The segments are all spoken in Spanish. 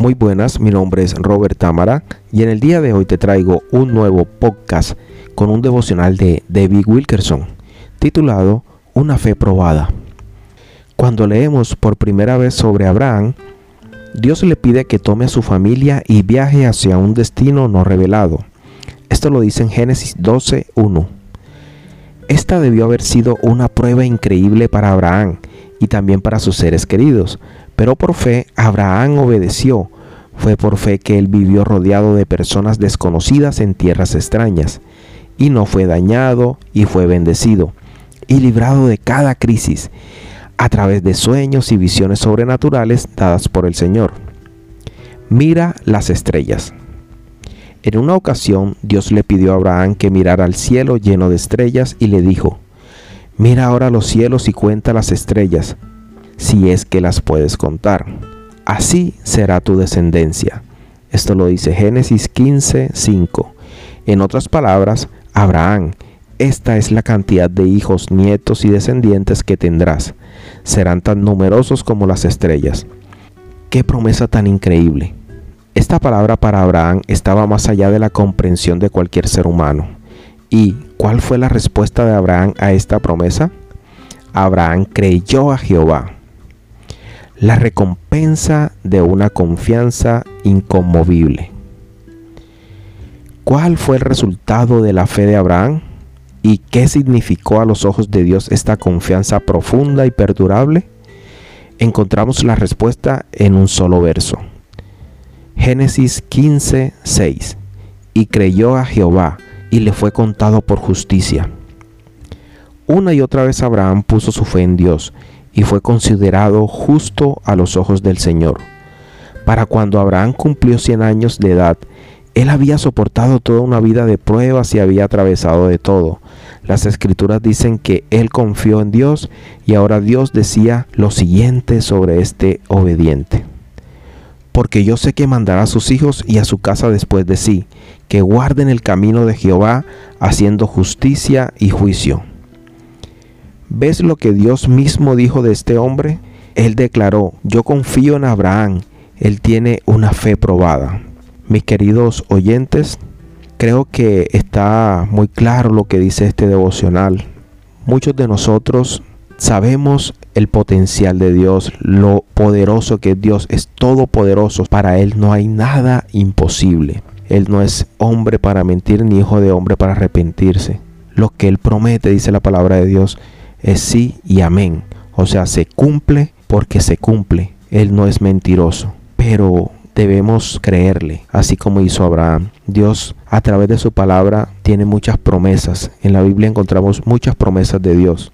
Muy buenas, mi nombre es Robert Tamara y en el día de hoy te traigo un nuevo podcast con un devocional de David Wilkerson titulado Una fe probada. Cuando leemos por primera vez sobre Abraham, Dios le pide que tome a su familia y viaje hacia un destino no revelado. Esto lo dice en Génesis 12.1. Esta debió haber sido una prueba increíble para Abraham y también para sus seres queridos, pero por fe Abraham obedeció. Fue por fe que él vivió rodeado de personas desconocidas en tierras extrañas, y no fue dañado y fue bendecido, y librado de cada crisis, a través de sueños y visiones sobrenaturales dadas por el Señor. Mira las estrellas. En una ocasión Dios le pidió a Abraham que mirara al cielo lleno de estrellas y le dijo, Mira ahora los cielos y cuenta las estrellas, si es que las puedes contar. Así será tu descendencia. Esto lo dice Génesis 15, 5. En otras palabras, Abraham, esta es la cantidad de hijos, nietos y descendientes que tendrás. Serán tan numerosos como las estrellas. Qué promesa tan increíble. Esta palabra para Abraham estaba más allá de la comprensión de cualquier ser humano. ¿Y cuál fue la respuesta de Abraham a esta promesa? Abraham creyó a Jehová la recompensa de una confianza inconmovible. ¿Cuál fue el resultado de la fe de Abraham? ¿Y qué significó a los ojos de Dios esta confianza profunda y perdurable? Encontramos la respuesta en un solo verso. Génesis 15, 6. Y creyó a Jehová y le fue contado por justicia. Una y otra vez Abraham puso su fe en Dios y fue considerado justo a los ojos del Señor. Para cuando Abraham cumplió 100 años de edad, él había soportado toda una vida de pruebas y había atravesado de todo. Las escrituras dicen que él confió en Dios y ahora Dios decía lo siguiente sobre este obediente. Porque yo sé que mandará a sus hijos y a su casa después de sí, que guarden el camino de Jehová, haciendo justicia y juicio. ¿Ves lo que Dios mismo dijo de este hombre? Él declaró, yo confío en Abraham, él tiene una fe probada. Mis queridos oyentes, creo que está muy claro lo que dice este devocional. Muchos de nosotros sabemos el potencial de Dios, lo poderoso que Dios es todopoderoso. Para Él no hay nada imposible. Él no es hombre para mentir ni hijo de hombre para arrepentirse. Lo que Él promete, dice la palabra de Dios, es sí y amén. O sea, se cumple porque se cumple. Él no es mentiroso. Pero debemos creerle, así como hizo Abraham. Dios a través de su palabra tiene muchas promesas. En la Biblia encontramos muchas promesas de Dios.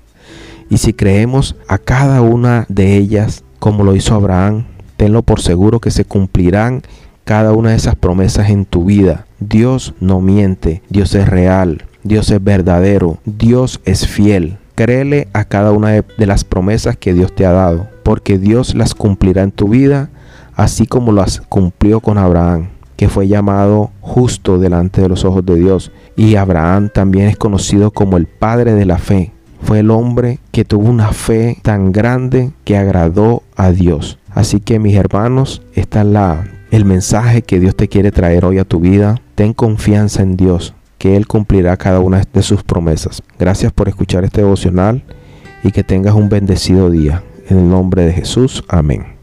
Y si creemos a cada una de ellas, como lo hizo Abraham, tenlo por seguro que se cumplirán cada una de esas promesas en tu vida. Dios no miente, Dios es real, Dios es verdadero, Dios es fiel. Créele a cada una de, las promesas que Dios te ha dado, porque Dios las cumplirá en tu vida, así como las cumplió con Abraham, que fue llamado justo delante de los ojos de Dios. Y Abraham también es conocido como el padre de la fe. Fue el hombre que tuvo una fe tan grande que agradó a Dios. Así que mis hermanos, esta es la el mensaje que Dios te quiere traer hoy a tu vida. Ten confianza en Dios Él cumplirá cada una de sus promesas. Gracias por escuchar este devocional y que tengas un bendecido día. En el nombre de Jesús, amén.